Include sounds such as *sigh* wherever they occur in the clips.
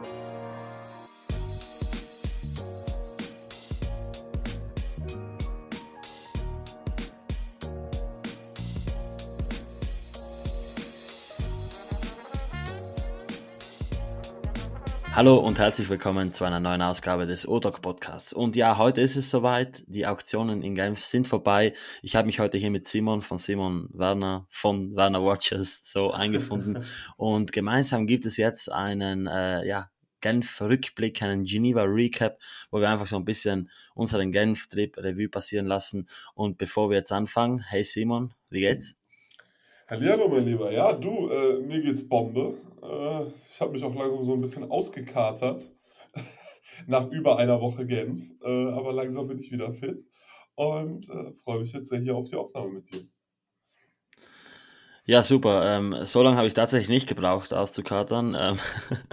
Bye. Hallo und herzlich willkommen zu einer neuen Ausgabe des ODOC Podcasts. Und ja, heute ist es soweit. Die Auktionen in Genf sind vorbei. Ich habe mich heute hier mit Simon von Simon Werner von Werner Watches so *laughs* eingefunden. und gemeinsam gibt es jetzt einen, äh, ja, Genf-Rückblick, einen Geneva-Recap, wo wir einfach so ein bisschen unseren Genf-Trip Revue passieren lassen. Und bevor wir jetzt anfangen, hey Simon, wie geht's? Hallo, mein Lieber. Ja, du, äh, mir geht's Bombe. Äh, ich habe mich auch langsam so ein bisschen ausgekatert *laughs* nach über einer Woche Genf, äh, aber langsam bin ich wieder fit und äh, freue mich jetzt sehr hier auf die Aufnahme mit dir. Ja, super. Ähm, so lange habe ich tatsächlich nicht gebraucht, auszukatern. Ähm,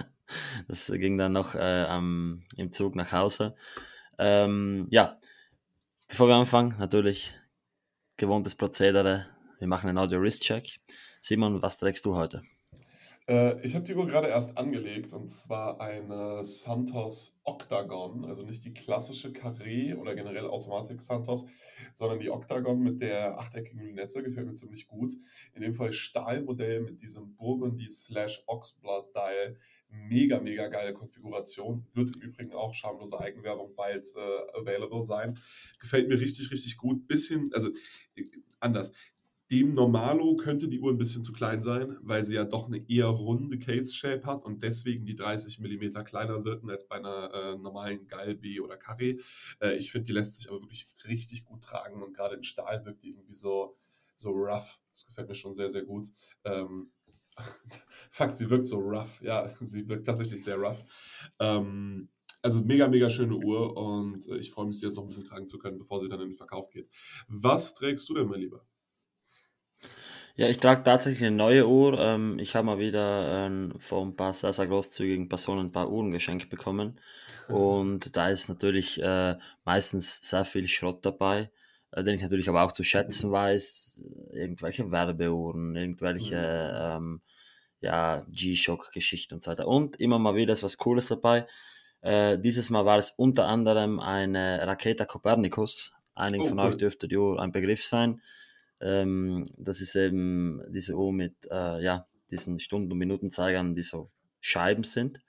*laughs* das ging dann noch äh, am, im Zug nach Hause. Ähm, ja, bevor wir anfangen, natürlich gewohntes Prozedere. Wir machen einen Audio-Wrist-Check. Simon, was trägst du heute? Äh, ich habe die Uhr gerade erst angelegt und zwar eine Santos Octagon, also nicht die klassische Carré oder generell Automatik Santos, sondern die Octagon mit der achteckigen Lünette, gefällt mir ziemlich gut. In dem Fall Stahlmodell mit diesem Burgundy slash Oxblood Dial. Mega, mega geile Konfiguration. Wird im Übrigen auch schamlose Eigenwerbung bald äh, available sein. Gefällt mir richtig, richtig gut. Bisschen, also äh, anders. Dem Normalo könnte die Uhr ein bisschen zu klein sein, weil sie ja doch eine eher runde Case-Shape hat und deswegen die 30 mm kleiner wirken als bei einer äh, normalen Galbi oder Carré. Äh, ich finde, die lässt sich aber wirklich richtig gut tragen und gerade in Stahl wirkt die irgendwie so, so rough. Das gefällt mir schon sehr, sehr gut. Ähm, *laughs* Fakt, sie wirkt so rough. Ja, sie wirkt tatsächlich sehr rough. Ähm, also mega, mega schöne Uhr und äh, ich freue mich, sie jetzt noch ein bisschen tragen zu können, bevor sie dann in den Verkauf geht. Was trägst du denn, mein Lieber? Ja, ich trage tatsächlich eine neue Uhr. Ähm, ich habe mal wieder ähm, von ein paar sehr, sehr großzügigen Personen ein paar Uhren geschenkt bekommen. Und da ist natürlich äh, meistens sehr viel Schrott dabei, äh, den ich natürlich aber auch zu schätzen weiß. Irgendwelche Werbeuhren, irgendwelche mhm. ähm, ja, G-Shock-Geschichten und so weiter. Und immer mal wieder ist was Cooles dabei. Äh, dieses Mal war es unter anderem eine Raketa Copernicus. Einigen oh, von euch dürfte die Uhr ein Begriff sein. Ähm, das ist eben diese Uhr mit äh, ja, diesen Stunden- und Minutenzeigern, die so Scheiben sind.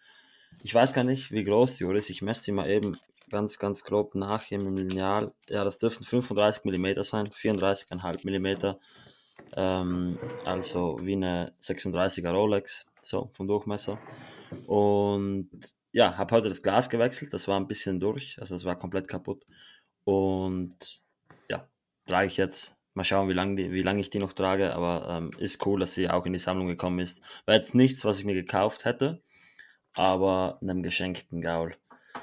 Ich weiß gar nicht, wie groß die Uhr ist. Ich messe die mal eben ganz, ganz grob nach hier im Lineal. Ja, das dürften 35 mm sein, 34,5 mm. Ähm, also wie eine 36er Rolex, so vom Durchmesser. Und ja, habe heute das Glas gewechselt, das war ein bisschen durch, also das war komplett kaputt. Und ja, trage ich jetzt Mal schauen, wie lange wie lang ich die noch trage, aber ähm, ist cool, dass sie auch in die Sammlung gekommen ist. War jetzt nichts, was ich mir gekauft hätte, aber einem geschenkten Gaul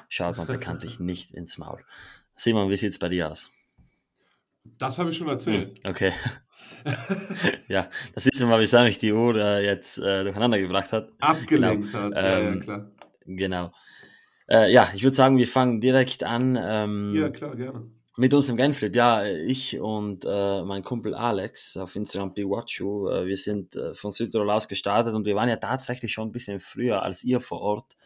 schaut man bekanntlich *laughs* nicht ins Maul. Simon, wie sieht es bei dir aus? Das habe ich schon erzählt. Hm, okay. *laughs* ja, das ist immer, wie mich die Uhr äh, jetzt äh, durcheinander gebracht hat. Abgelenkt genau. hat, ja, ähm, ja, klar. Genau. Äh, ja, ich würde sagen, wir fangen direkt an. Ähm, ja, klar, gerne. Mit uns im Genflip, ja, ich und äh, mein Kumpel Alex auf Instagram BeWatchu, äh, wir sind äh, von Südtirol aus gestartet und wir waren ja tatsächlich schon ein bisschen früher als ihr vor Ort.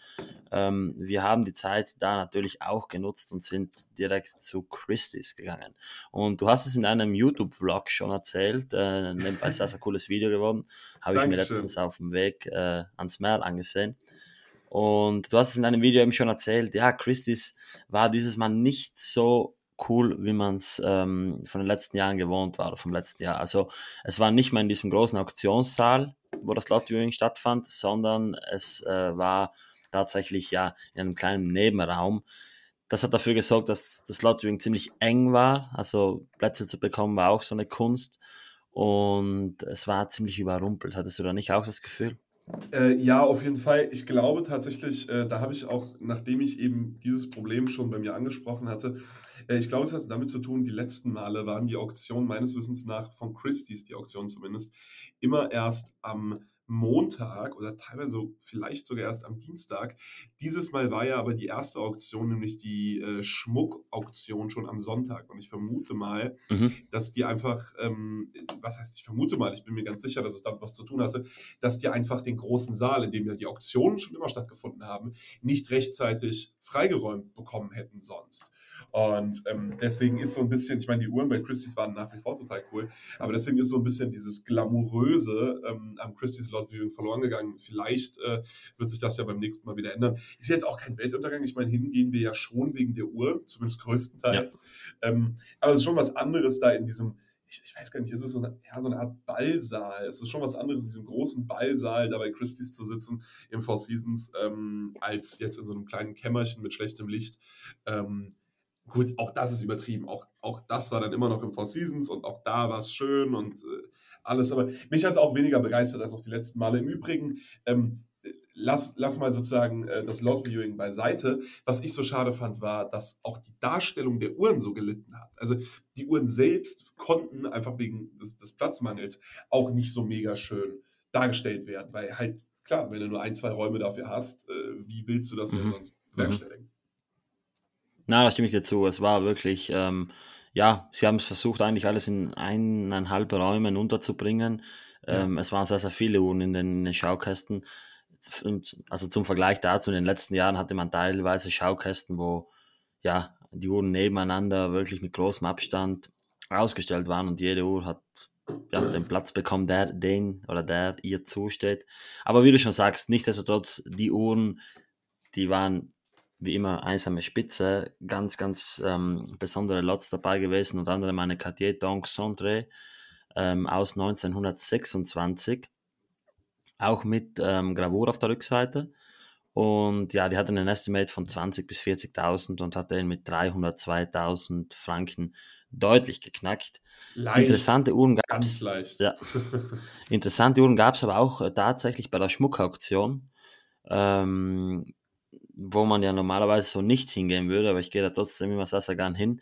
Ähm, wir haben die Zeit da natürlich auch genutzt und sind direkt zu Christie's gegangen. Und du hast es in einem YouTube-Vlog schon erzählt, äh, nebenbei sehr, sehr cooles Video geworden, habe ich mir letztens auf dem Weg äh, ans Meer angesehen. Und du hast es in einem Video eben schon erzählt, ja, Christie's war dieses Mal nicht so cool, wie man es ähm, von den letzten Jahren gewohnt war, vom letzten Jahr. Also es war nicht mehr in diesem großen Auktionssaal, wo das Lot Viewing stattfand, sondern es äh, war tatsächlich ja in einem kleinen Nebenraum. Das hat dafür gesorgt, dass das Lot Viewing ziemlich eng war. Also Plätze zu bekommen war auch so eine Kunst. Und es war ziemlich überrumpelt. Hattest du da nicht auch das Gefühl? Äh, ja, auf jeden Fall. Ich glaube tatsächlich, äh, da habe ich auch, nachdem ich eben dieses Problem schon bei mir angesprochen hatte, äh, ich glaube, es hatte damit zu tun, die letzten Male waren die Auktionen meines Wissens nach von Christie's, die Auktion zumindest, immer erst am Montag oder teilweise vielleicht sogar erst am Dienstag. Dieses Mal war ja aber die erste Auktion, nämlich die äh, Schmuckauktion schon am Sonntag. Und ich vermute mal, mhm. dass die einfach, ähm, was heißt, ich vermute mal, ich bin mir ganz sicher, dass es damit was zu tun hatte, dass die einfach den großen Saal, in dem ja die Auktionen schon immer stattgefunden haben, nicht rechtzeitig freigeräumt bekommen hätten sonst. Und ähm, deswegen ist so ein bisschen, ich meine, die Uhren bei Christie's waren nach wie vor total cool, aber deswegen ist so ein bisschen dieses Glamouröse ähm, am Christie's Lot Viewing verloren gegangen. Vielleicht äh, wird sich das ja beim nächsten Mal wieder ändern. Ist jetzt auch kein Weltuntergang. Ich meine, hingehen wir ja schon wegen der Uhr, zumindest größtenteils. Ja. Ähm, aber es ist schon was anderes da in diesem ich, ich, weiß gar nicht, ist es so eine, ja, so eine Art Ballsaal? Es ist schon was anderes, in diesem großen Ballsaal da bei Christie's zu sitzen im Four Seasons, ähm, als jetzt in so einem kleinen Kämmerchen mit schlechtem Licht. Ähm, Gut, auch das ist übertrieben. Auch, auch das war dann immer noch im Four Seasons und auch da war es schön und äh, alles. Aber mich hat es auch weniger begeistert als auch die letzten Male. Im Übrigen, ähm, lass, lass mal sozusagen äh, das Lot Viewing beiseite. Was ich so schade fand, war, dass auch die Darstellung der Uhren so gelitten hat. Also die Uhren selbst konnten einfach wegen des, des Platzmangels auch nicht so mega schön dargestellt werden, weil halt, klar, wenn du nur ein, zwei Räume dafür hast, äh, wie willst du das mhm. denn sonst mhm. bewerkstelligen? Mhm. Na, da stimme ich dir zu. Es war wirklich, ähm, ja, sie haben es versucht, eigentlich alles in eineinhalb Räumen unterzubringen. Ja. Ähm, es waren sehr, sehr viele Uhren in den, in den Schaukästen. Also zum Vergleich dazu, in den letzten Jahren hatte man teilweise Schaukästen, wo ja, die Uhren nebeneinander wirklich mit großem Abstand ausgestellt waren und jede Uhr hat ja, den Platz bekommen, der den oder der ihr zusteht. Aber wie du schon sagst, nichtsdestotrotz, die Uhren, die waren wie immer einsame Spitze, ganz, ganz ähm, besondere Lots dabei gewesen, unter anderem eine Cartier Dong Centre ähm, aus 1926, auch mit ähm, Gravur auf der Rückseite. Und ja, die hatten ein Estimate von 20.000 bis 40.000 und hat den mit 302.000 Franken deutlich geknackt. Leicht, interessante Uhren gab es. Ja, *laughs* interessante Uhren gab es aber auch äh, tatsächlich bei der Schmuckauktion. Ähm, wo man ja normalerweise so nicht hingehen würde, aber ich gehe da trotzdem immer sehr, sehr gern hin.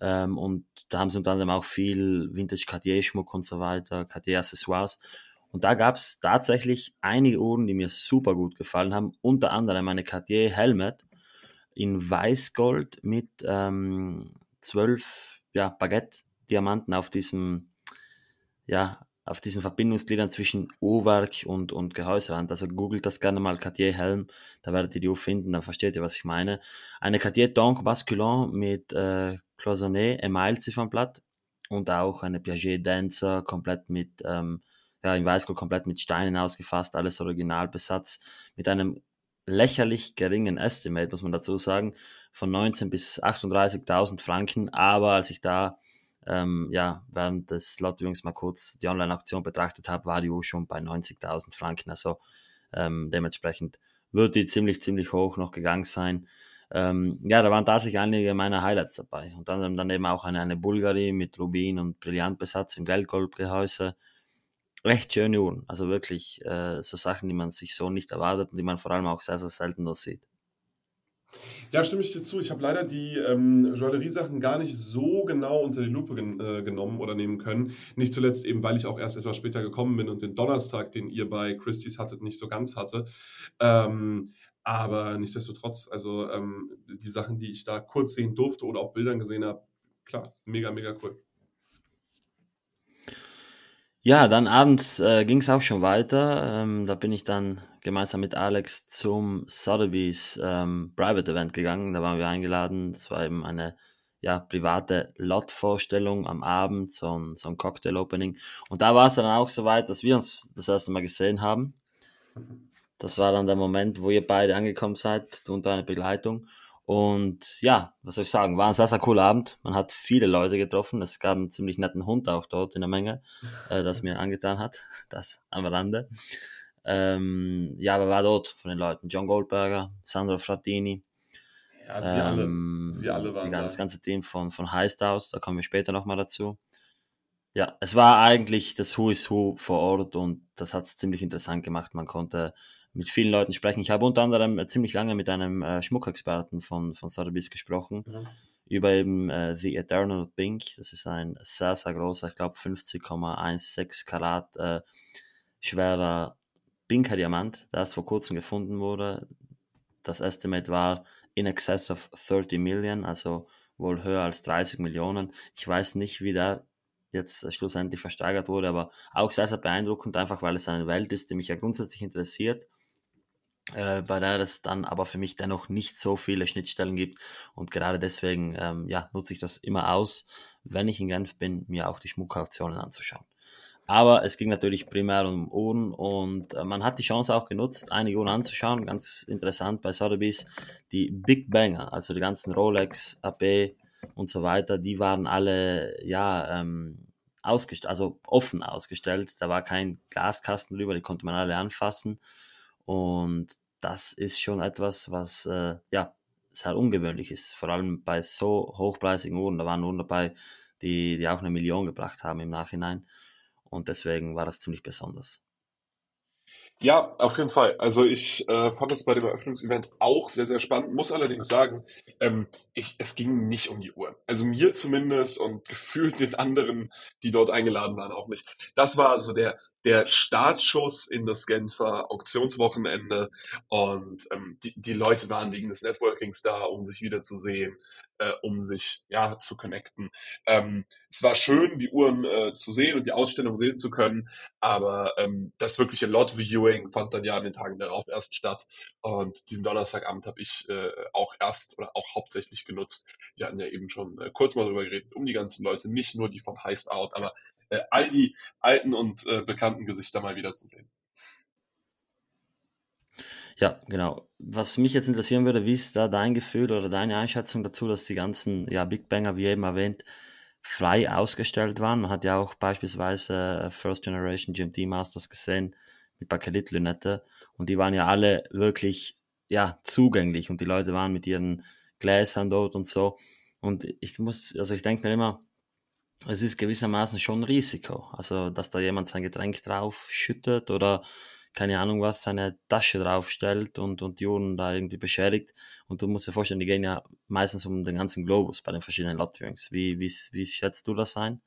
Ähm, und da haben sie unter anderem auch viel Vintage Cartier-Schmuck und so weiter, Cartier-Accessoires. Und da gab es tatsächlich einige Uhren, die mir super gut gefallen haben. Unter anderem eine Cartier Helmet in Weißgold mit ähm, zwölf ja, Baguette-Diamanten auf diesem ja, auf diesen Verbindungsgliedern zwischen Uhrwerk und, und Gehäuserand. Also googelt das gerne mal Cartier Helm, da werdet ihr die Uhr finden, dann versteht ihr, was ich meine. Eine Cartier Donk Basculon mit äh, Cloisonné Email Ziffernblatt und auch eine Piaget Dancer komplett mit, ähm, ja, in Weißgold komplett mit Steinen ausgefasst, alles Originalbesatz, mit einem lächerlich geringen Estimate, muss man dazu sagen, von 19 bis 38.000 Franken, aber als ich da ähm, ja, während des Lotterjungs mal kurz die Online-Aktion betrachtet habe, war die Uhr schon bei 90.000 Franken. Also ähm, dementsprechend wird die ziemlich, ziemlich hoch noch gegangen sein. Ähm, ja, da waren tatsächlich einige meiner Highlights dabei. Und dann, dann eben auch eine, eine Bulgari mit Rubin und Brillantbesatz im Geldgoldgehäuse. Recht schöne Uhren. Also wirklich äh, so Sachen, die man sich so nicht erwartet und die man vor allem auch sehr, sehr selten nur sieht. Ja, stimme ich dir zu. Ich habe leider die ähm, Joaillerie-Sachen gar nicht so genau unter die Lupe gen äh, genommen oder nehmen können. Nicht zuletzt eben, weil ich auch erst etwas später gekommen bin und den Donnerstag, den ihr bei Christie's hattet, nicht so ganz hatte. Ähm, aber nichtsdestotrotz, also ähm, die Sachen, die ich da kurz sehen durfte oder auf Bildern gesehen habe, klar, mega, mega cool. Ja, dann abends äh, ging es auch schon weiter. Ähm, da bin ich dann gemeinsam mit Alex zum Sotheby's ähm, Private Event gegangen. Da waren wir eingeladen. Das war eben eine ja, private Lot-Vorstellung am Abend, so ein, so ein Cocktail-Opening. Und da war es dann auch so weit, dass wir uns das erste Mal gesehen haben. Das war dann der Moment, wo ihr beide angekommen seid, du und deine Begleitung. Und ja, was soll ich sagen, war ein sehr, sehr cooler Abend. Man hat viele Leute getroffen. Es gab einen ziemlich netten Hund auch dort in der Menge, äh, das mir angetan hat. Das am Rande. Ähm, ja, aber war dort von den Leuten John Goldberger, Sandro Frattini. Ja, sie, ähm, alle. sie alle waren die, da. Das ganze Team von, von Heist aus, da kommen wir später nochmal dazu. Ja, es war eigentlich das Who is Who vor Ort und das hat es ziemlich interessant gemacht. Man konnte mit vielen Leuten sprechen. Ich habe unter anderem ziemlich lange mit einem äh, Schmuckexperten von, von Sotheby's gesprochen, mhm. über eben äh, The Eternal Pink. Das ist ein sehr, sehr großer, ich glaube 50,16 Karat äh, schwerer pinker Diamant, erst vor kurzem gefunden wurde. Das Estimate war in excess of 30 Million, also wohl höher als 30 Millionen. Ich weiß nicht, wie der jetzt schlussendlich versteigert wurde, aber auch sehr, sehr beeindruckend, einfach weil es eine Welt ist, die mich ja grundsätzlich interessiert, äh, bei der es dann aber für mich dennoch nicht so viele Schnittstellen gibt und gerade deswegen ähm, ja, nutze ich das immer aus, wenn ich in Genf bin, mir auch die Schmuckauktionen anzuschauen. Aber es ging natürlich primär um Uhren und äh, man hat die Chance auch genutzt, einige Uhren anzuschauen. Ganz interessant bei Sotheby's, die Big Banger, also die ganzen Rolex, AP und so weiter, die waren alle, ja, ähm, ausgestellt, also offen ausgestellt. Da war kein Glaskasten drüber, die konnte man alle anfassen. Und das ist schon etwas, was, äh, ja, sehr ungewöhnlich ist. Vor allem bei so hochpreisigen Uhren. Da waren Uhren dabei, die, die auch eine Million gebracht haben im Nachhinein. Und deswegen war das ziemlich besonders. Ja, auf jeden Fall. Also ich äh, fand es bei dem Eröffnungsevent auch sehr, sehr spannend. Muss allerdings sagen, ähm, ich, es ging nicht um die Uhren. Also mir zumindest und gefühlt den anderen, die dort eingeladen waren, auch nicht. Das war also der, der Startschuss in das Genfer Auktionswochenende und ähm, die, die Leute waren wegen des Networkings da, um sich wiederzusehen, äh, um sich ja zu connecten. Ähm, es war schön, die Uhren äh, zu sehen und die Ausstellung sehen zu können, aber ähm, das wirkliche Lot-Viewing fand dann ja an den Tagen darauf erst statt und diesen Donnerstagabend habe ich äh, auch erst oder auch hauptsächlich genutzt. Wir hatten ja eben schon äh, kurz mal darüber geredet, um die ganzen Leute, nicht nur die von Heist Out, aber äh, all die alten und äh, bekannten Gesichter mal wieder zu sehen. Ja, genau. Was mich jetzt interessieren würde, wie ist da dein Gefühl oder deine Einschätzung dazu, dass die ganzen ja, Big Banger, wie eben erwähnt, frei ausgestellt waren? Man hat ja auch beispielsweise äh, First Generation GMT Masters gesehen mit Bakelit-Lünette und die waren ja alle wirklich ja, zugänglich und die Leute waren mit ihren Gläsern dort und so. Und ich muss, also ich denke mir immer, es ist gewissermaßen schon ein Risiko. Also, dass da jemand sein Getränk drauf schüttet oder keine Ahnung was, seine Tasche draufstellt und, und die Uhren da irgendwie beschädigt. Und du musst dir vorstellen, die gehen ja meistens um den ganzen Globus bei den verschiedenen Lot-Viewings. Wie, wie, wie schätzt du das ein?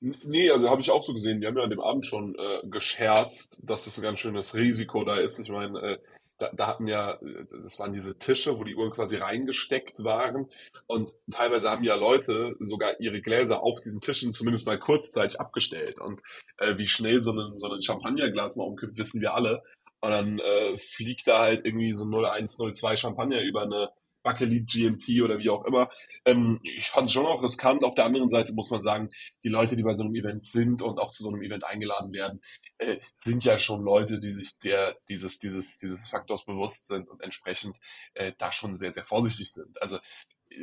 Nee, also habe ich auch so gesehen. Die haben ja an dem Abend schon äh, gescherzt, dass das ein ganz schönes Risiko da ist. Ich meine, äh, da, da hatten ja, das waren diese Tische, wo die Uhren quasi reingesteckt waren. Und teilweise haben ja Leute sogar ihre Gläser auf diesen Tischen zumindest mal kurzzeitig abgestellt. Und äh, wie schnell so ein, so ein Champagnerglas mal umkippt, wissen wir alle. Und dann äh, fliegt da halt irgendwie so 0102 Champagner über eine Bakelit GMT oder wie auch immer. Ähm, ich fand es schon auch riskant. Auf der anderen Seite muss man sagen, die Leute, die bei so einem Event sind und auch zu so einem Event eingeladen werden, äh, sind ja schon Leute, die sich der dieses dieses dieses Faktors bewusst sind und entsprechend äh, da schon sehr sehr vorsichtig sind. Also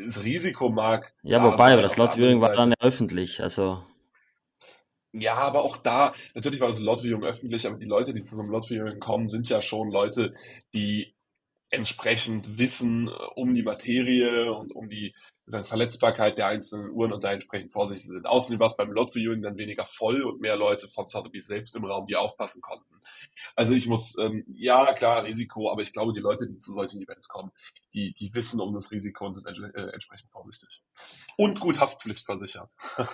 das Risiko mag. Ja, wobei, aber das Lot Viewing war dann öffentlich, also. Ja, aber auch da, natürlich war das Lot Viewing öffentlich, aber die Leute, die zu so einem Lot Viewing kommen, sind ja schon Leute, die entsprechend wissen äh, um die Materie und um die sagen, Verletzbarkeit der einzelnen Uhren und da entsprechend vorsichtig sind. Außerdem war es beim Lot Viewing dann weniger voll und mehr Leute von Sotheby's selbst im Raum, die aufpassen konnten. Also ich muss, ähm, ja klar, Risiko, aber ich glaube, die Leute, die zu solchen Events kommen, die, die wissen um das Risiko und sind äh, entsprechend vorsichtig. Und gut Haftpflicht versichert. *laughs*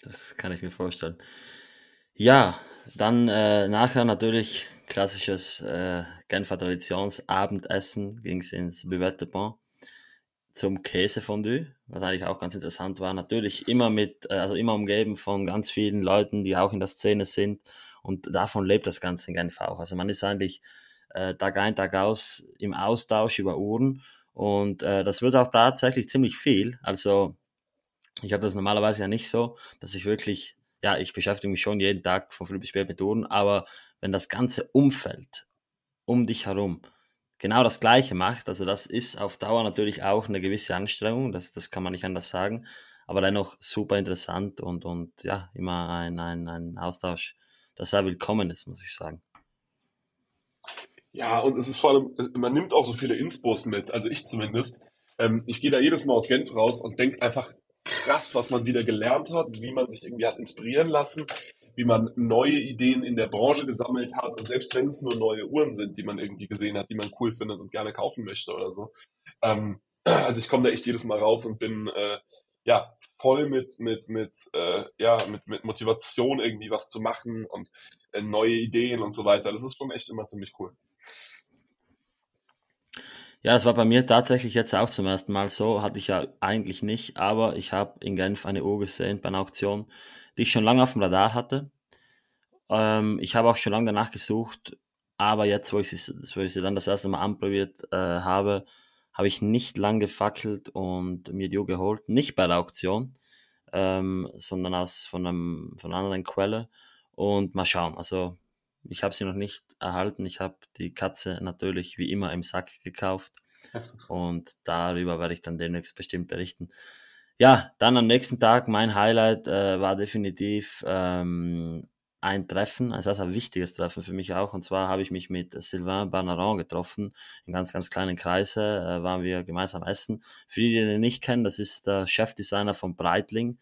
das kann ich mir vorstellen. Ja, dann äh, nachher natürlich klassisches äh, Genfer Traditionsabendessen ging es ins Buvette Bon zum Käsefondue, was eigentlich auch ganz interessant war. Natürlich immer mit, äh, also immer umgeben von ganz vielen Leuten, die auch in der Szene sind und davon lebt das Ganze in Genf auch. Also man ist eigentlich äh, Tag ein, Tag aus im Austausch über Uhren und äh, das wird auch tatsächlich ziemlich viel. Also ich habe das normalerweise ja nicht so, dass ich wirklich ja, ich beschäftige mich schon jeden Tag von früh bis spät mit Uhren, aber wenn das ganze Umfeld um dich herum genau das Gleiche macht, also das ist auf Dauer natürlich auch eine gewisse Anstrengung, das, das kann man nicht anders sagen, aber dennoch super interessant und, und ja, immer ein, ein, ein Austausch, der sehr willkommen ist, muss ich sagen. Ja, und es ist vor allem, man nimmt auch so viele Inspos mit, also ich zumindest. Ähm, ich gehe da jedes Mal aus Genf raus und denke einfach, krass, was man wieder gelernt hat, wie man sich irgendwie hat inspirieren lassen, wie man neue Ideen in der Branche gesammelt hat und selbst wenn es nur neue Uhren sind, die man irgendwie gesehen hat, die man cool findet und gerne kaufen möchte oder so. Ähm, *clears throat* also ich komme da echt jedes Mal raus und bin äh, ja, voll mit, mit, mit, äh, ja, mit, mit Motivation irgendwie was zu machen und äh, neue Ideen und so weiter. Das ist schon echt immer ziemlich cool. Ja, das war bei mir tatsächlich jetzt auch zum ersten Mal so. Hatte ich ja eigentlich nicht, aber ich habe in Genf eine Uhr gesehen bei einer Auktion, die ich schon lange auf dem Radar hatte. Ähm, ich habe auch schon lange danach gesucht, aber jetzt, wo ich sie, wo ich sie dann das erste Mal anprobiert äh, habe, habe ich nicht lang gefackelt und mir die Uhr geholt. Nicht bei der Auktion, ähm, sondern aus von, einem, von einer anderen Quelle. Und mal schauen. Also ich habe sie noch nicht erhalten. Ich habe die Katze natürlich wie immer im Sack gekauft. *laughs* Und darüber werde ich dann demnächst bestimmt berichten. Ja, dann am nächsten Tag, mein Highlight äh, war definitiv ähm, ein Treffen, also ein wichtiges Treffen für mich auch. Und zwar habe ich mich mit Sylvain Barnaron getroffen. In ganz, ganz kleinen Kreise äh, waren wir gemeinsam essen. Für die, die ihn nicht kennen, das ist der Chefdesigner von Breitling.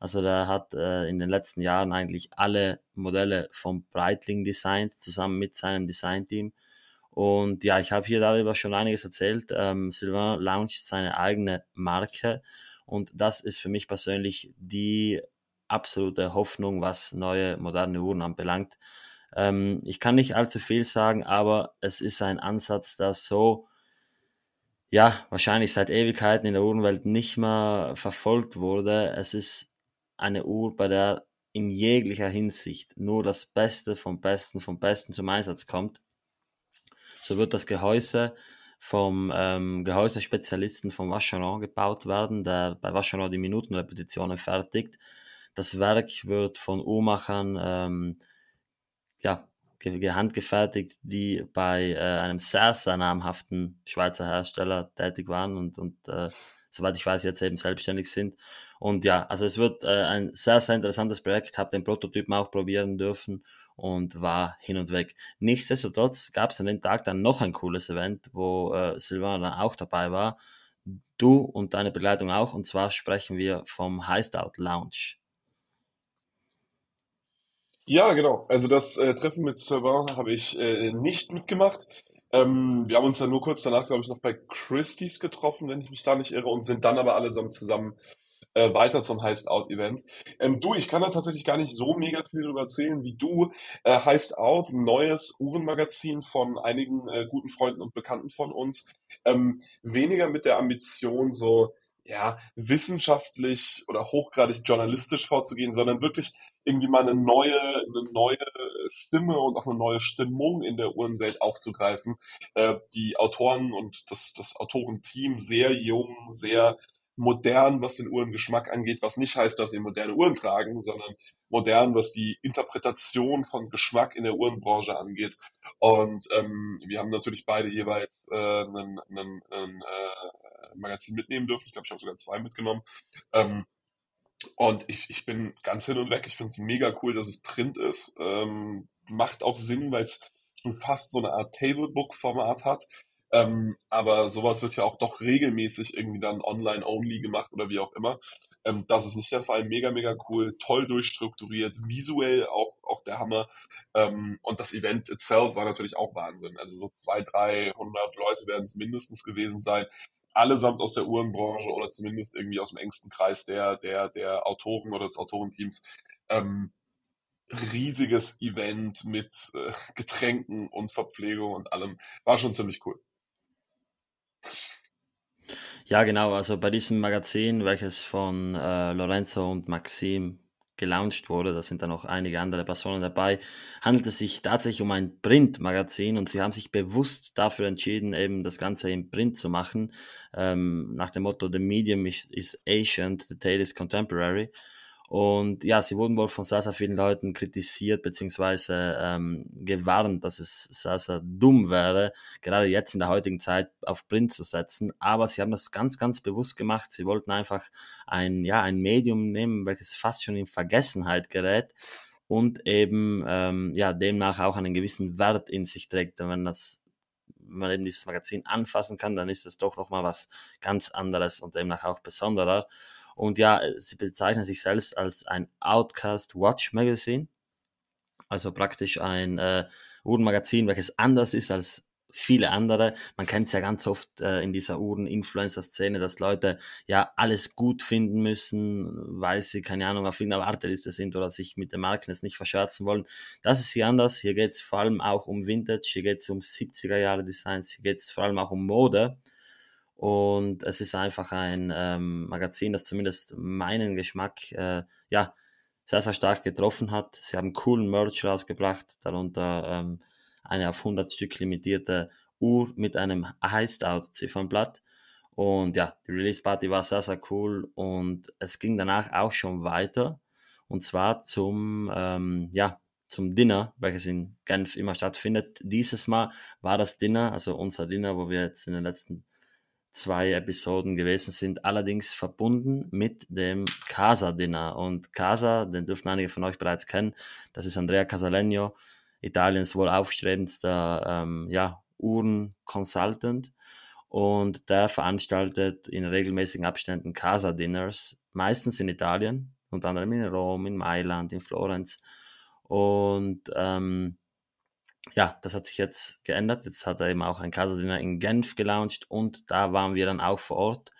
Also der hat äh, in den letzten Jahren eigentlich alle Modelle von Breitling designt, zusammen mit seinem Designteam. Und ja, ich habe hier darüber schon einiges erzählt. Ähm, Sylvain launcht seine eigene Marke und das ist für mich persönlich die absolute Hoffnung, was neue moderne Uhren anbelangt. Ähm, ich kann nicht allzu viel sagen, aber es ist ein Ansatz, der so ja, wahrscheinlich seit Ewigkeiten in der Uhrenwelt nicht mehr verfolgt wurde. Es ist eine Uhr, bei der in jeglicher Hinsicht nur das Beste vom Besten vom Besten zum Einsatz kommt. So wird das Gehäuse vom ähm, Gehäusespezialisten von Vacheron gebaut werden, der bei Vacheron die Minutenrepetitionen fertigt. Das Werk wird von Uhrmachern ähm, ja, handgefertigt, die bei äh, einem sehr, sehr namhaften Schweizer Hersteller tätig waren und, und äh, soweit ich weiß, jetzt eben selbstständig sind. Und ja, also es wird äh, ein sehr, sehr interessantes Projekt, habe den Prototypen auch probieren dürfen und war hin und weg. Nichtsdestotrotz gab es an dem Tag dann noch ein cooles Event, wo äh, Silvana auch dabei war. Du und deine Begleitung auch. Und zwar sprechen wir vom Heist Out Lounge. Ja, genau. Also das äh, Treffen mit Sylvain habe ich äh, nicht mitgemacht. Ähm, wir haben uns dann nur kurz danach, glaube ich, noch bei Christie's getroffen, wenn ich mich da nicht irre, und sind dann aber allesamt zusammen äh, weiter zum Heist Out Event. Ähm, du, ich kann da tatsächlich gar nicht so mega viel darüber erzählen wie du. Äh, Heist Out, ein neues Uhrenmagazin von einigen äh, guten Freunden und Bekannten von uns. Ähm, weniger mit der Ambition, so ja, wissenschaftlich oder hochgradig journalistisch vorzugehen, sondern wirklich irgendwie mal eine neue, eine neue Stimme und auch eine neue Stimmung in der Uhrenwelt aufzugreifen. Äh, die Autoren und das, das Autorenteam sehr jung, sehr modern, was den Uhrengeschmack angeht, was nicht heißt, dass sie moderne Uhren tragen, sondern modern, was die Interpretation von Geschmack in der Uhrenbranche angeht. Und ähm, wir haben natürlich beide jeweils äh, einen, einen äh, Magazin mitnehmen dürfen. Ich glaube, ich habe sogar zwei mitgenommen. Ähm, und ich, ich bin ganz hin und weg. Ich finde es mega cool, dass es Print ist. Ähm, macht auch Sinn, weil es schon fast so eine Art Tablebook-Format hat. Ähm, aber sowas wird ja auch doch regelmäßig irgendwie dann online-only gemacht oder wie auch immer. Ähm, das ist nicht der Fall. Mega, mega cool, toll durchstrukturiert, visuell auch, auch der Hammer. Ähm, und das Event itself war natürlich auch Wahnsinn. Also so zwei, 300 Leute werden es mindestens gewesen sein. Allesamt aus der Uhrenbranche oder zumindest irgendwie aus dem engsten Kreis der, der, der Autoren oder des Autorenteams. Ähm, riesiges Event mit äh, Getränken und Verpflegung und allem. War schon ziemlich cool. Ja, genau. Also bei diesem Magazin, welches von äh, Lorenzo und Maxim gelauncht wurde, da sind dann noch einige andere Personen dabei, handelt es sich tatsächlich um ein Printmagazin und sie haben sich bewusst dafür entschieden, eben das Ganze im Print zu machen, ähm, nach dem Motto The Medium is, is ancient, the tale is contemporary. Und ja, sie wurden wohl von sehr, sehr vielen Leuten kritisiert beziehungsweise ähm, gewarnt, dass es sehr, sehr dumm wäre, gerade jetzt in der heutigen Zeit auf Print zu setzen. Aber sie haben das ganz, ganz bewusst gemacht. Sie wollten einfach ein, ja, ein Medium nehmen, welches fast schon in Vergessenheit gerät und eben ähm, ja, demnach auch einen gewissen Wert in sich trägt. wenn das wenn man eben dieses Magazin anfassen kann, dann ist das doch nochmal was ganz anderes und demnach auch besonderer. Und ja, sie bezeichnen sich selbst als ein Outcast Watch Magazine. Also praktisch ein äh, Uhrenmagazin, welches anders ist als viele andere. Man kennt es ja ganz oft äh, in dieser Uhren-Influencer-Szene, dass Leute ja alles gut finden müssen, weil sie, keine Ahnung, auf irgendeiner Warteliste sind oder sich mit den Marken jetzt nicht verscherzen wollen. Das ist hier anders. Hier geht es vor allem auch um Vintage, hier geht es um 70er Jahre Designs, hier geht es vor allem auch um Mode. Und es ist einfach ein ähm, Magazin, das zumindest meinen Geschmack äh, ja, sehr, sehr stark getroffen hat. Sie haben coolen Merch rausgebracht, darunter ähm, eine auf 100 Stück limitierte Uhr mit einem Heist-Out-Ziffernblatt. Und ja, die Release-Party war sehr, sehr cool und es ging danach auch schon weiter. Und zwar zum, ähm, ja, zum Dinner, welches in Genf immer stattfindet. Dieses Mal war das Dinner, also unser Dinner, wo wir jetzt in den letzten zwei Episoden gewesen sind, allerdings verbunden mit dem Casa Dinner. Und Casa, den dürfen einige von euch bereits kennen, das ist Andrea Casalegno, Italiens wohl aufstrebendster ähm, ja, Uhren-Consultant. Und der veranstaltet in regelmäßigen Abständen Casa-Dinners, meistens in Italien, unter anderem in Rom, in Mailand, in Florenz. Und ähm, ja, das hat sich jetzt geändert. Jetzt hat er eben auch ein Casa-Dinner in Genf gelauncht und da waren wir dann auch vor Ort.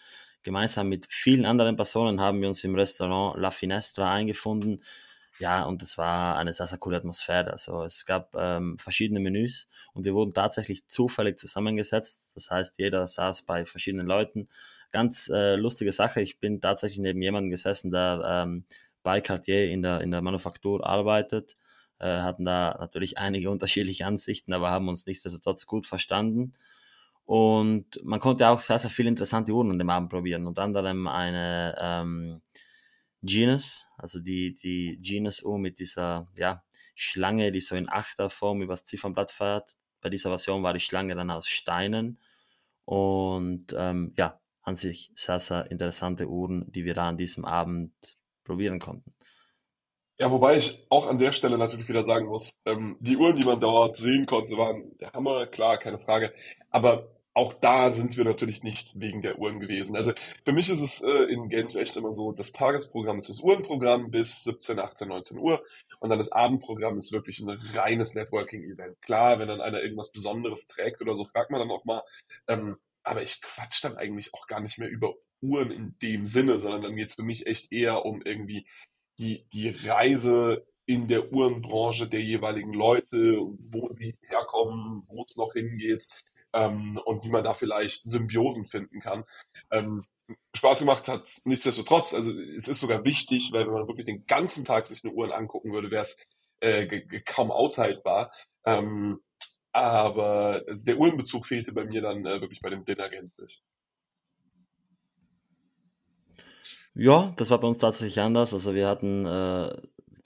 Gemeinsam mit vielen anderen Personen haben wir uns im Restaurant La Finestra eingefunden ja, und es war eine sehr, sehr coole Atmosphäre. Also es gab ähm, verschiedene Menüs und wir wurden tatsächlich zufällig zusammengesetzt. Das heißt, jeder saß bei verschiedenen Leuten. Ganz äh, lustige Sache. Ich bin tatsächlich neben jemandem gesessen, der ähm, bei Cartier in der, in der Manufaktur arbeitet. Äh, hatten da natürlich einige unterschiedliche Ansichten, aber haben uns nichtsdestotrotz gut verstanden. Und man konnte auch sehr, sehr viele interessante Uhren an dem Abend probieren. Unter anderem eine ähm, Genus, also die, die Genus-Uhr mit dieser ja, Schlange, die so in Achterform übers Ziffernblatt fährt. Bei dieser Version war die Schlange dann aus Steinen. Und ähm, ja, an sich sehr, sehr interessante Uhren, die wir da an diesem Abend probieren konnten. Ja, wobei ich auch an der Stelle natürlich wieder sagen muss, ähm, die Uhren, die man dort sehen konnte, waren der Hammer, klar, keine Frage. Aber auch da sind wir natürlich nicht wegen der Uhren gewesen. Also für mich ist es äh, in Genf echt immer so, das Tagesprogramm ist das Uhrenprogramm bis 17, 18, 19 Uhr und dann das Abendprogramm ist wirklich ein reines Networking-Event. Klar, wenn dann einer irgendwas Besonderes trägt oder so, fragt man dann auch mal. Ähm, aber ich quatsch dann eigentlich auch gar nicht mehr über Uhren in dem Sinne, sondern dann geht's für mich echt eher um irgendwie die, die Reise in der Uhrenbranche der jeweiligen Leute, wo sie herkommen, wo es noch hingeht, ähm, und wie man da vielleicht Symbiosen finden kann. Ähm, Spaß gemacht hat nichtsdestotrotz, also es ist sogar wichtig, weil wenn man wirklich den ganzen Tag sich eine Uhren angucken würde, wäre es äh, kaum aushaltbar. Ähm, aber der Uhrenbezug fehlte bei mir dann äh, wirklich bei dem Dinner gänzlich. Ja, das war bei uns tatsächlich anders. Also wir hatten äh,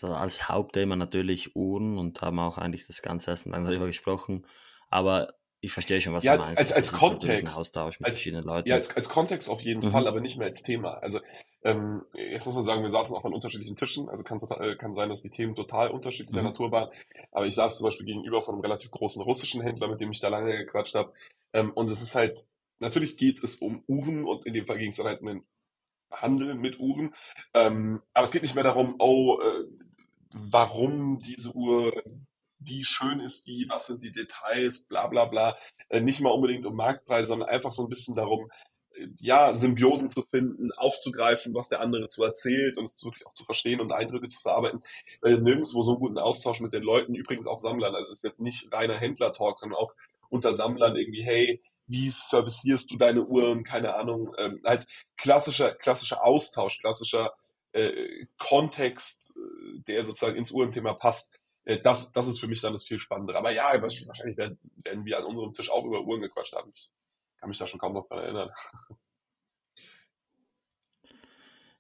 als Hauptthema natürlich Uhren und haben auch eigentlich das ganze Essen lang darüber gesprochen. Aber ich verstehe schon, was ja, du meinst. Als, als Kontext. Austausch mit als, verschiedenen Leuten. Ja, als, als Kontext auf jeden mhm. Fall, aber nicht mehr als Thema. Also ähm, jetzt muss man sagen, wir saßen auch an unterschiedlichen Tischen. Also kann, total, äh, kann sein, dass die Themen total unterschiedlicher mhm. Natur waren. Aber ich saß zum Beispiel gegenüber von einem relativ großen russischen Händler, mit dem ich da lange gequatscht habe. Ähm, und es ist halt, natürlich geht es um Uhren und in dem Fall ging es dann halt um den Handel mit Uhren. Ähm, aber es geht nicht mehr darum, oh, äh, warum diese Uhr wie schön ist die, was sind die Details, bla bla bla. Äh, nicht mal unbedingt um Marktpreise, sondern einfach so ein bisschen darum, äh, ja, Symbiosen zu finden, aufzugreifen, was der andere zu erzählt und es wirklich auch zu verstehen und Eindrücke zu verarbeiten. Äh, nirgendwo so einen guten Austausch mit den Leuten, übrigens auch Sammlern. Also es ist jetzt nicht reiner Händler-Talk, sondern auch unter Sammlern irgendwie, hey, wie servicierst du deine Uhren, keine Ahnung, ähm, halt klassischer, klassischer Austausch, klassischer äh, Kontext, äh, der sozusagen ins Uhrenthema passt. Äh, das, das ist für mich dann das viel Spannendere. Aber ja, wahrscheinlich werden, werden wir an unserem Tisch auch über Uhren gequatscht haben. Ich kann mich da schon kaum noch dran erinnern. *laughs*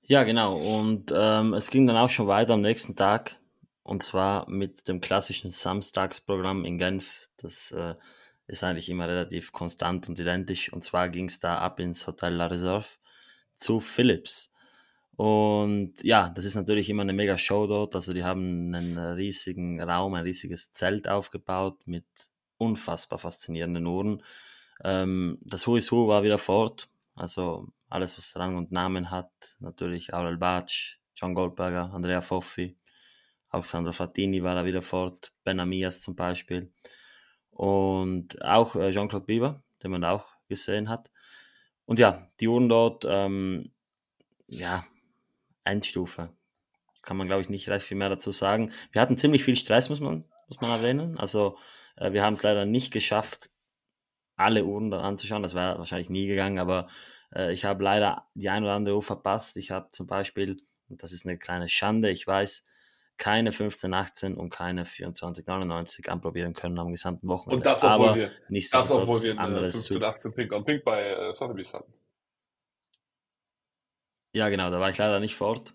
Ja, genau. Und ähm, es ging dann auch schon weiter am nächsten Tag. Und zwar mit dem klassischen Samstagsprogramm in Genf. Das äh, ist eigentlich immer relativ konstant und identisch. Und zwar ging es da ab ins Hotel La Reserve zu Philips. Und ja, das ist natürlich immer eine mega Show dort. Also die haben einen riesigen Raum, ein riesiges Zelt aufgebaut mit unfassbar faszinierenden Uhren. Ähm, das Who is Who war wieder fort. Also alles, was Rang und Namen hat. Natürlich Aurel Batsch, John Goldberger, Andrea Foffi, auch Sandro Fattini war da wieder fort, Ben Amias zum Beispiel. Und auch äh, Jean-Claude Bieber, den man auch gesehen hat. Und ja, die Uhren dort, ähm, ja, Endstufe. Kann man, glaube ich, nicht recht viel mehr dazu sagen. Wir hatten ziemlich viel Stress, muss man, muss man erwähnen. Also äh, wir haben es leider nicht geschafft, alle Uhren anzuschauen. Das wäre wahrscheinlich nie gegangen, aber äh, ich habe leider die ein oder andere Uhr verpasst. Ich habe zum Beispiel, und das ist eine kleine Schande, ich weiß, keine 1518 und keine 2499 anprobieren können am gesamten Wochenende. Und das, obwohl Aber wir, das, obwohl wir eine 1518 Pink on Pink bei äh, Sotheby's hatten. Ja, genau, da war ich leider nicht fort.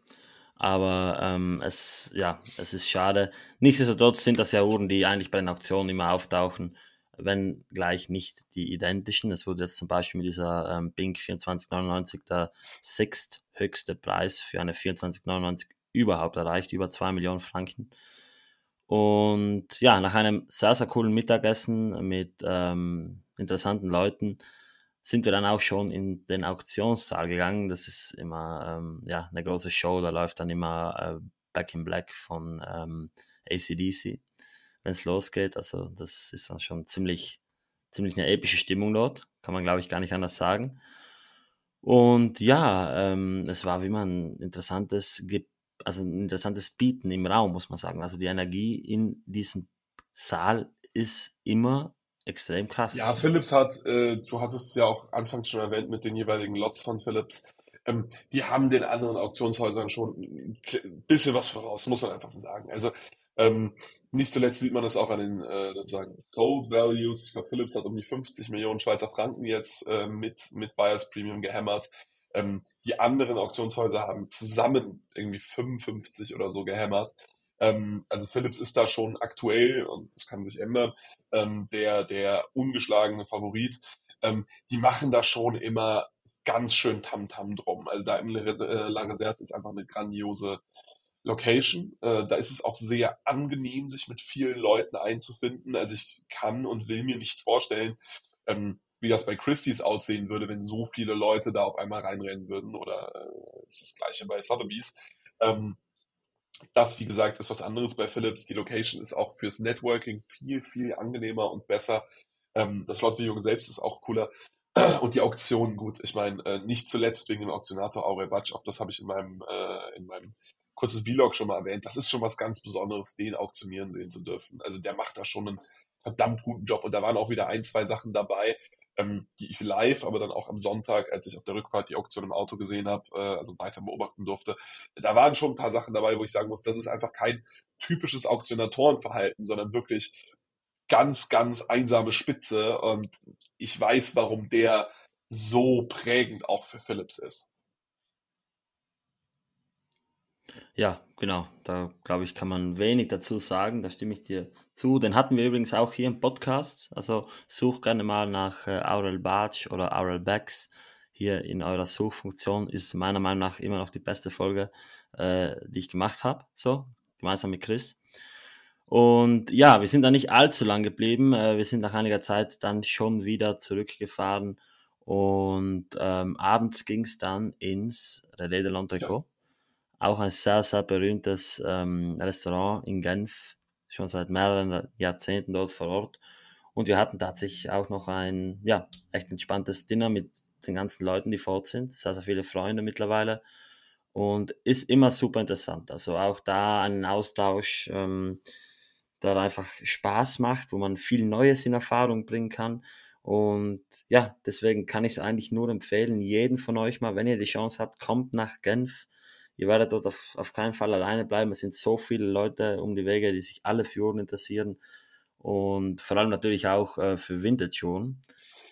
Aber ähm, es, ja, es ist schade. Nichtsdestotrotz sind das ja Uhren, die eigentlich bei den Auktionen immer auftauchen, wenn gleich nicht die identischen. Es wurde jetzt zum Beispiel mit dieser ähm, Bink 2499 der sechst höchste Preis für eine 2499 überhaupt erreicht, über 2 Millionen Franken. Und ja, nach einem sehr, sehr coolen Mittagessen mit ähm, interessanten Leuten sind wir dann auch schon in den Auktionssaal gegangen. Das ist immer ähm, ja, eine große Show, da läuft dann immer äh, Back in Black von ähm, ACDC, wenn es losgeht. Also das ist dann schon ziemlich, ziemlich eine epische Stimmung dort, kann man glaube ich gar nicht anders sagen. Und ja, ähm, es war wie man interessantes also ein interessantes Bieten im Raum, muss man sagen. Also die Energie in diesem Saal ist immer extrem krass. Ja, Philips hat, äh, du hattest es ja auch anfangs schon erwähnt mit den jeweiligen Lots von Philips, ähm, die haben den anderen Auktionshäusern schon ein bisschen was voraus, muss man einfach so sagen. Also ähm, nicht zuletzt sieht man das auch an den äh, sozusagen Sold Values. Ich glaube, Philips hat um die 50 Millionen Schweizer Franken jetzt äh, mit, mit Buyers Premium gehämmert. Ähm, die anderen Auktionshäuser haben zusammen irgendwie 55 oder so gehämmert. Ähm, also Philips ist da schon aktuell, und das kann sich ändern, ähm, der, der ungeschlagene Favorit. Ähm, die machen da schon immer ganz schön Tamtam -Tam drum. Also da im äh, La Reserve ist einfach eine grandiose Location. Äh, da ist es auch sehr angenehm, sich mit vielen Leuten einzufinden. Also ich kann und will mir nicht vorstellen, ähm, wie das bei Christie's aussehen würde, wenn so viele Leute da auf einmal reinrennen würden. Oder äh, ist das gleiche bei Sotheby's. Ähm, das, wie gesagt, ist was anderes bei Philips. Die Location ist auch fürs Networking viel, viel angenehmer und besser. Ähm, das Lotviewing selbst ist auch cooler. *clears throat* Und die Auktion, gut, ich meine, äh, nicht zuletzt wegen dem Auktionator Aurel Batsch, auch das habe ich in meinem, äh, in meinem kurzen Vlog schon mal erwähnt. Das ist schon was ganz Besonderes, den auktionieren sehen zu dürfen. Also der macht da schon einen verdammt guten Job. Und da waren auch wieder ein, zwei Sachen dabei, ähm, die ich live, aber dann auch am Sonntag, als ich auf der Rückfahrt die Auktion im Auto gesehen habe, äh, also weiter beobachten durfte, da waren schon ein paar Sachen dabei, wo ich sagen muss, das ist einfach kein typisches Auktionatorenverhalten, sondern wirklich ganz, ganz einsame Spitze. Und ich weiß, warum der so prägend auch für Philips ist. Ja, genau. Da glaube ich, kann man wenig dazu sagen. Da stimme ich dir zu. Den hatten wir übrigens auch hier im Podcast. Also such gerne mal nach äh, Aurel Bartsch oder Aurel Becks hier in eurer Suchfunktion. Ist meiner Meinung nach immer noch die beste Folge, äh, die ich gemacht habe. So, gemeinsam mit Chris. Und ja, wir sind da nicht allzu lang geblieben. Äh, wir sind nach einiger Zeit dann schon wieder zurückgefahren. Und ähm, abends ging es dann ins Relais de l'Entrecot. Ja auch ein sehr, sehr berühmtes ähm, Restaurant in Genf, schon seit mehreren Jahrzehnten dort vor Ort. Und wir hatten tatsächlich auch noch ein, ja, echt entspanntes Dinner mit den ganzen Leuten, die vor Ort sind. Sehr, sehr viele Freunde mittlerweile. Und ist immer super interessant. Also auch da einen Austausch, ähm, der einfach Spaß macht, wo man viel Neues in Erfahrung bringen kann. Und ja, deswegen kann ich es eigentlich nur empfehlen, jeden von euch mal, wenn ihr die Chance habt, kommt nach Genf ihr werdet dort auf, auf keinen Fall alleine bleiben. Es sind so viele Leute um die Wege, die sich alle für Uhren interessieren und vor allem natürlich auch äh, für Vintage-Uhren,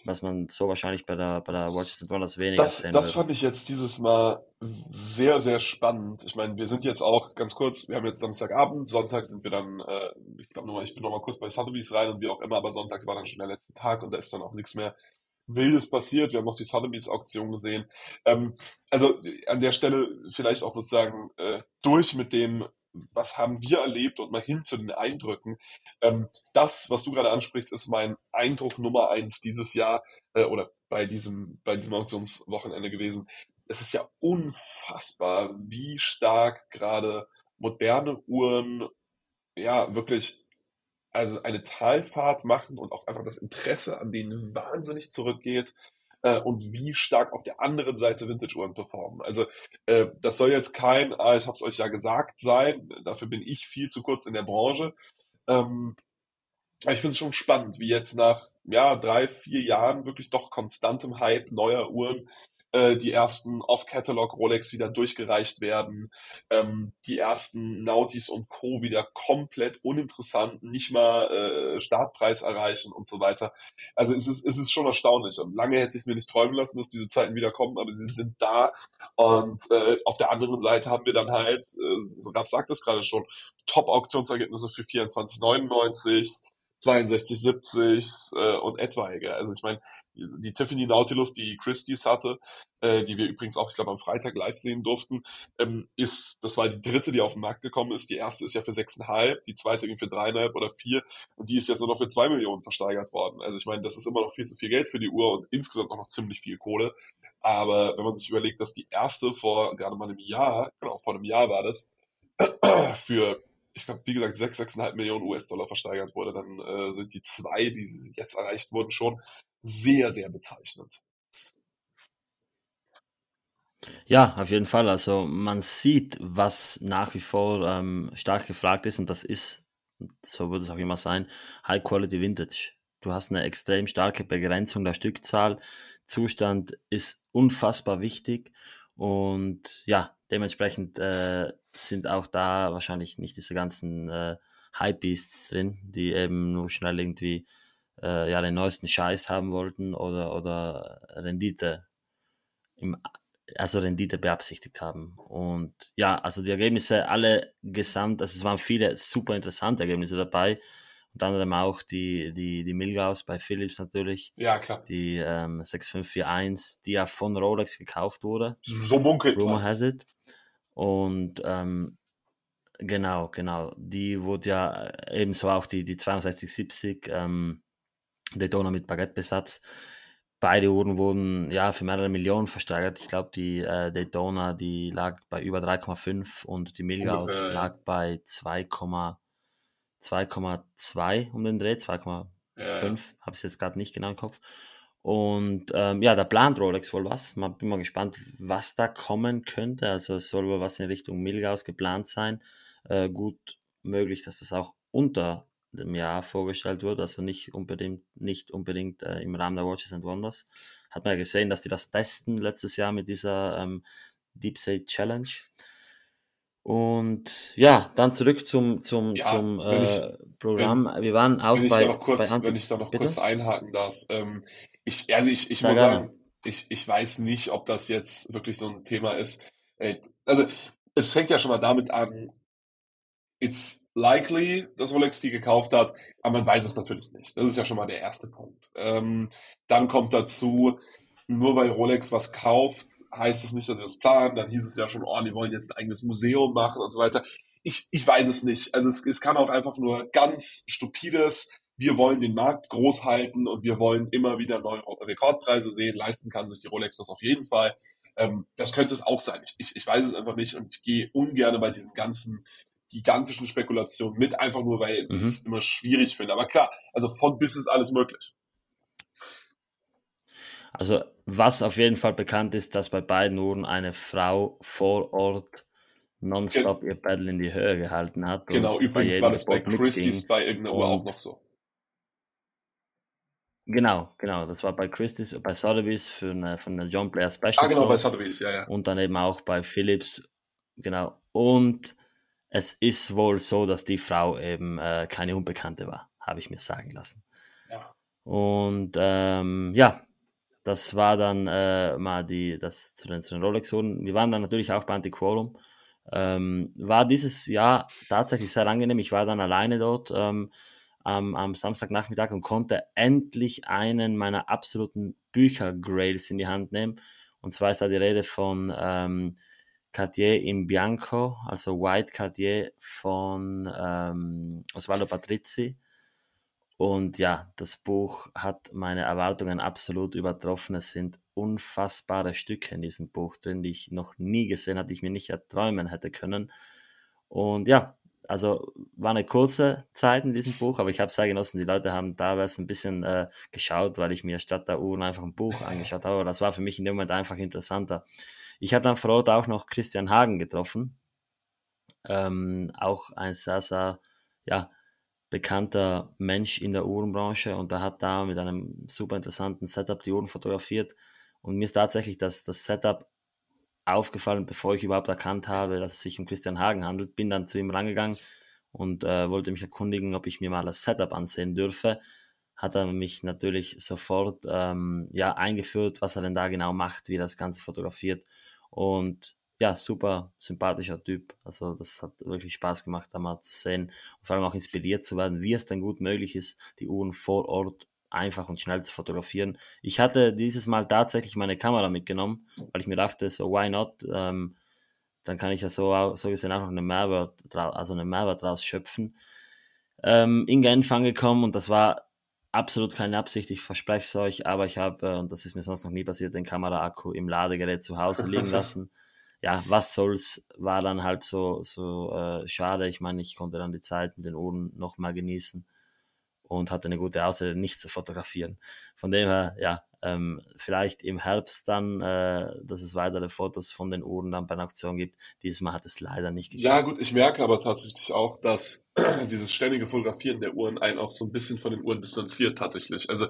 was man so wahrscheinlich bei der, bei der Watches and Wonders weniger das, sehen Das wird. fand ich jetzt dieses Mal sehr, sehr spannend. Ich meine, wir sind jetzt auch ganz kurz, wir haben jetzt Samstagabend, Sonntag sind wir dann, äh, ich glaube nochmal, ich bin nochmal kurz bei Sotheby's rein und wie auch immer, aber Sonntag war dann schon der letzte Tag und da ist dann auch nichts mehr Wildes passiert. Wir haben noch die Sotheby's Auktion gesehen. Ähm, also an der Stelle vielleicht auch sozusagen äh, durch mit dem, was haben wir erlebt und mal hin zu den Eindrücken. Ähm, das, was du gerade ansprichst, ist mein Eindruck Nummer eins dieses Jahr äh, oder bei diesem, bei diesem Auktionswochenende gewesen. Es ist ja unfassbar, wie stark gerade moderne Uhren ja wirklich also eine Talfahrt machen und auch einfach das Interesse an denen wahnsinnig zurückgeht äh, und wie stark auf der anderen Seite Vintage-Uhren performen. Also äh, das soll jetzt kein, ah, ich habe es euch ja gesagt, sein. Dafür bin ich viel zu kurz in der Branche. Ähm, ich finde es schon spannend, wie jetzt nach ja, drei, vier Jahren wirklich doch konstantem Hype neuer Uhren äh, die ersten Off-Catalog Rolex wieder durchgereicht werden, ähm, die ersten Nautis und Co. wieder komplett uninteressant, nicht mal äh, Startpreis erreichen und so weiter. Also es ist, es ist schon erstaunlich. Und lange hätte ich es mir nicht träumen lassen, dass diese Zeiten wieder kommen, aber sie sind da. Und äh, auf der anderen Seite haben wir dann halt, äh, so Rab sagt es gerade schon, Top-Auktionsergebnisse für 24,99 62, 70 äh, und etwaige. Also ich meine, die, die Tiffany Nautilus, die Christie's hatte, äh, die wir übrigens auch, ich glaube, am Freitag live sehen durften, ähm, ist, das war die dritte, die auf den Markt gekommen ist. Die erste ist ja für sechseinhalb, die zweite irgendwie für dreieinhalb oder vier und die ist jetzt nur noch für zwei Millionen versteigert worden. Also ich meine, das ist immer noch viel zu viel Geld für die Uhr und insgesamt auch noch ziemlich viel Kohle. Aber wenn man sich überlegt, dass die erste vor gerade mal einem Jahr, genau, vor einem Jahr war das, *clears throat* für ich glaube, wie gesagt, 6, 6,5 Millionen US-Dollar versteigert wurde, dann äh, sind die zwei, die jetzt erreicht wurden, schon sehr, sehr bezeichnend. Ja, auf jeden Fall. Also man sieht, was nach wie vor ähm, stark gefragt ist und das ist, so wird es auch immer sein, High Quality Vintage. Du hast eine extrem starke Begrenzung der Stückzahl. Zustand ist unfassbar wichtig und ja, dementsprechend äh, sind auch da wahrscheinlich nicht diese ganzen äh, Hypebeasts drin, die eben nur schnell irgendwie äh, ja, den neuesten Scheiß haben wollten oder, oder Rendite im, also Rendite beabsichtigt haben. Und ja, also die Ergebnisse alle gesamt, also es waren viele super interessante Ergebnisse dabei. Unter anderem auch die, die, die Milgaus bei Philips natürlich. Ja, klar. Die ähm, 6541, die ja von Rolex gekauft wurde. So munkelt Rumor has it. Und ähm, genau, genau. Die wurde ja äh, ebenso auch die, die 6270 ähm, Daytona mit Baguettebesatz. Beide Uhren wurden ja für mehrere Millionen versteigert. Ich glaube, die äh, Daytona, die lag bei über 3,5 und die Milgaus lag bei 2,2 um den Dreh, 2,5. Ja. Habe ich jetzt gerade nicht genau im Kopf. Und ähm, ja, da plant Rolex wohl was. Man bin mal gespannt, was da kommen könnte. Also es soll wohl was in Richtung Milgaus geplant sein. Äh, gut möglich, dass das auch unter dem Jahr vorgestellt wird, also nicht unbedingt, nicht unbedingt äh, im Rahmen der Watches and Wonders. Hat man ja gesehen, dass die das testen letztes Jahr mit dieser ähm, Deep Sea Challenge. Und ja, dann zurück zum, zum, ja, zum äh, ich, Programm. Wenn, Wir waren auch wenn bei, ich da noch kurz, bei Wenn ich da noch Bitte? kurz einhaken darf. Ähm, ich, also ich, ich muss gerne. sagen, ich, ich weiß nicht, ob das jetzt wirklich so ein Thema ist. Also, es fängt ja schon mal damit an, it's likely, dass Rolex die gekauft hat, aber man weiß es natürlich nicht. Das ist ja schon mal der erste Punkt. Ähm, dann kommt dazu, nur weil Rolex was kauft, heißt es nicht, dass sie das planen. Dann hieß es ja schon, oh, die wollen jetzt ein eigenes Museum machen und so weiter. Ich, ich weiß es nicht. Also es, es kann auch einfach nur ganz stupides wir wollen den Markt groß halten und wir wollen immer wieder neue Rekordpreise sehen. Leisten kann sich die Rolex das auf jeden Fall. Ähm, das könnte es auch sein. Ich, ich weiß es einfach nicht und ich gehe ungern bei diesen ganzen gigantischen Spekulationen mit, einfach nur, weil mhm. ich es immer schwierig finde. Aber klar, also von bis ist alles möglich. Also was auf jeden Fall bekannt ist, dass bei beiden Uhren eine Frau vor Ort nonstop Gen ihr Pedal in die Höhe gehalten hat. Genau, übrigens war das bei Christie's bei irgendeiner Uhr auch noch so. Genau, genau. Das war bei Christie's, bei Sotheby's für eine, für eine John Player Special. Ah, genau, bei Sotheby's, ja, ja. Und dann eben auch bei Philips. Genau. Und es ist wohl so, dass die Frau eben äh, keine Unbekannte war, habe ich mir sagen lassen. Ja. Und ähm, ja, das war dann äh, mal die, das zu den, zu den Rolex-Uhren. Wir waren dann natürlich auch bei Antiquorum. Ähm, war dieses Jahr tatsächlich sehr angenehm. Ich war dann alleine dort. Ähm, am, am Samstagnachmittag und konnte endlich einen meiner absoluten Bücher-Grails in die Hand nehmen. Und zwar ist da die Rede von ähm, Cartier in Bianco, also White Cartier von ähm, Osvaldo Patrizzi. Und ja, das Buch hat meine Erwartungen absolut übertroffen. Es sind unfassbare Stücke in diesem Buch drin, die ich noch nie gesehen hatte, die ich mir nicht erträumen hätte können. Und ja, also war eine kurze Zeit in diesem Buch, aber ich habe es sehr genossen. Die Leute haben teilweise ein bisschen äh, geschaut, weil ich mir statt der Uhren einfach ein Buch angeschaut habe. Aber das war für mich in dem Moment einfach interessanter. Ich habe dann vor Ort auch noch Christian Hagen getroffen. Ähm, auch ein sehr, sehr ja, bekannter Mensch in der Uhrenbranche und der hat da mit einem super interessanten Setup die Uhren fotografiert. Und mir ist tatsächlich das, das Setup aufgefallen, bevor ich überhaupt erkannt habe, dass es sich um Christian Hagen handelt. Bin dann zu ihm rangegangen und äh, wollte mich erkundigen, ob ich mir mal das Setup ansehen dürfe. Hat er mich natürlich sofort ähm, ja, eingeführt, was er denn da genau macht, wie er das Ganze fotografiert. Und ja, super sympathischer Typ. Also das hat wirklich Spaß gemacht, da mal zu sehen und vor allem auch inspiriert zu werden, wie es dann gut möglich ist, die Uhren vor Ort einfach und schnell zu fotografieren. Ich hatte dieses Mal tatsächlich meine Kamera mitgenommen, weil ich mir dachte, so why not? Ähm, dann kann ich ja so, so gesehen auch noch eine Mehrwert, also eine Mehrwert draus schöpfen. Ähm, in Genf angekommen und das war absolut keine Absicht, ich verspreche es euch, aber ich habe, äh, und das ist mir sonst noch nie passiert, den Kameraakku im Ladegerät zu Hause liegen *laughs* lassen. ja, was soll's, war dann halt so, so äh, schade. Ich meine, ich konnte dann die Zeit mit den Uhren noch mal genießen und hatte eine gute Ausrede, nicht zu fotografieren. Von dem her, ja, ähm, vielleicht im Herbst dann, äh, dass es weitere Fotos von den Uhren dann bei einer Auktion gibt. Dieses Mal hat es leider nicht geklappt. Ja gut, ich merke aber tatsächlich auch, dass *clears throat* dieses ständige Fotografieren der Uhren einen auch so ein bisschen von den Uhren distanziert tatsächlich. Also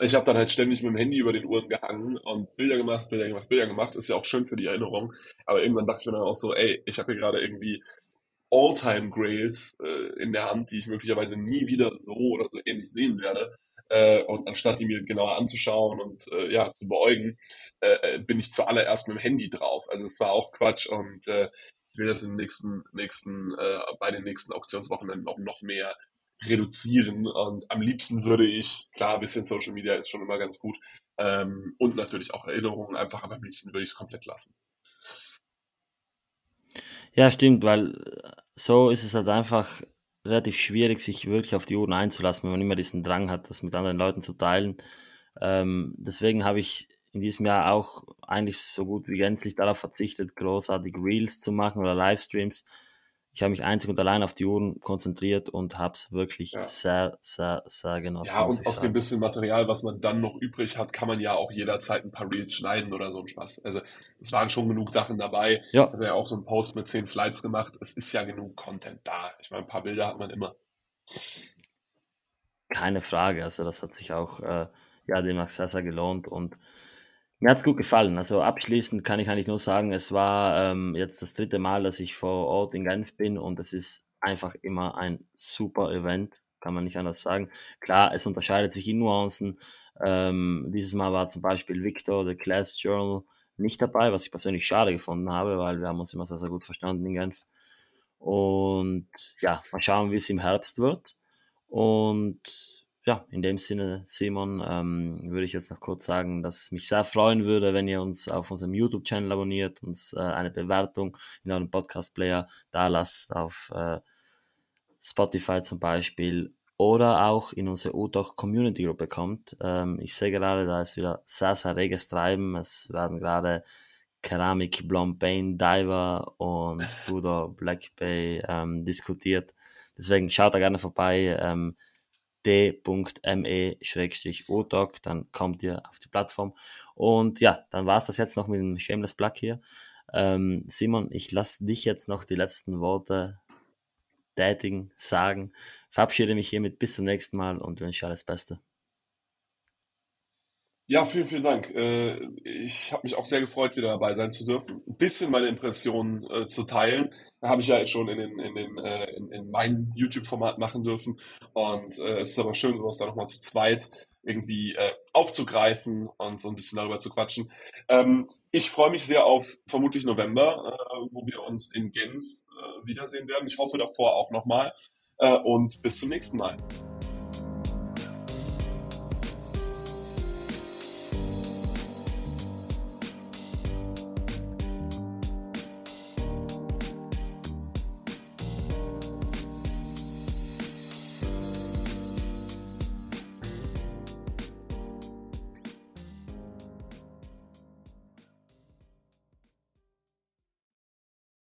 ich habe dann halt ständig mit dem Handy über den Uhren gehangen und Bilder gemacht, Bilder gemacht, Bilder gemacht. Ist ja auch schön für die Erinnerung. Aber irgendwann dachte ich mir dann auch so, ey, ich habe hier gerade irgendwie All-Time-Grails äh, in der Hand, die ich möglicherweise nie wieder so oder so ähnlich sehen werde. Äh, und anstatt die mir genauer anzuschauen und äh, ja zu beäugen, äh, äh, bin ich zuallererst mit dem Handy drauf. Also es war auch Quatsch und äh, ich will das in den nächsten, nächsten, äh, bei den nächsten Auktionswochenenden auch noch mehr reduzieren. Und am liebsten würde ich, klar, ein bisschen Social Media ist schon immer ganz gut. Ähm, und natürlich auch Erinnerungen einfach, aber am liebsten würde ich es komplett lassen. Ja, stimmt, weil so ist es halt einfach relativ schwierig, sich wirklich auf die Uhren einzulassen, wenn man immer diesen Drang hat, das mit anderen Leuten zu teilen. Ähm, deswegen habe ich in diesem Jahr auch eigentlich so gut wie gänzlich darauf verzichtet, großartig Reels zu machen oder Livestreams, ich habe mich einzig und allein auf die Uhren konzentriert und habe es wirklich ja. sehr, sehr, sehr genossen. Ja, und aus sagen. dem bisschen Material, was man dann noch übrig hat, kann man ja auch jederzeit ein paar Reels schneiden oder so ein Spaß. Also es waren schon genug Sachen dabei. Ja. Ich habe ja auch so einen Post mit zehn Slides gemacht. Es ist ja genug Content da. Ich meine, ein paar Bilder hat man immer. Keine Frage. Also das hat sich auch äh, ja demnach sehr, sehr gelohnt und mir hat gut gefallen. Also abschließend kann ich eigentlich nur sagen, es war ähm, jetzt das dritte Mal, dass ich vor Ort in Genf bin und es ist einfach immer ein super Event, kann man nicht anders sagen. Klar, es unterscheidet sich in Nuancen. Ähm, dieses Mal war zum Beispiel Victor, The Class Journal, nicht dabei, was ich persönlich schade gefunden habe, weil wir haben uns immer sehr, sehr gut verstanden in Genf. Und ja, mal schauen, wie es im Herbst wird. Und ja, in dem Sinne, Simon, ähm, würde ich jetzt noch kurz sagen, dass es mich sehr freuen würde, wenn ihr uns auf unserem YouTube-Channel abonniert, uns äh, eine Bewertung in eurem Podcast-Player da lasst, auf äh, Spotify zum Beispiel oder auch in unsere UDOC Community Gruppe kommt. Ähm, ich sehe gerade, da ist wieder sehr, sehr reges Treiben. Es werden gerade Keramik, Blancpain, Diver und *laughs* Tudor Black Bay ähm, diskutiert. Deswegen schaut da gerne vorbei. Ähm, d.me-odoc, dann kommt ihr auf die Plattform. Und ja, dann war es das jetzt noch mit dem Shameless Plug hier. Ähm, Simon, ich lasse dich jetzt noch die letzten Worte tätigen, sagen. Verabschiede mich hiermit bis zum nächsten Mal und wünsche alles Beste. Ja, vielen, vielen Dank. Äh, ich habe mich auch sehr gefreut, wieder dabei sein zu dürfen. Ein bisschen meine Impressionen äh, zu teilen. Habe ich ja schon in, den, in, den, äh, in, in meinem YouTube-Format machen dürfen. Und es ist aber schön, sowas da nochmal zu zweit irgendwie aufzugreifen und so ein bisschen darüber zu quatschen. Ähm, ich freue mich sehr auf vermutlich November, wo wir uns in Genf wiedersehen werden. Ich hoffe davor auch nochmal. Und bis zum nächsten Mal.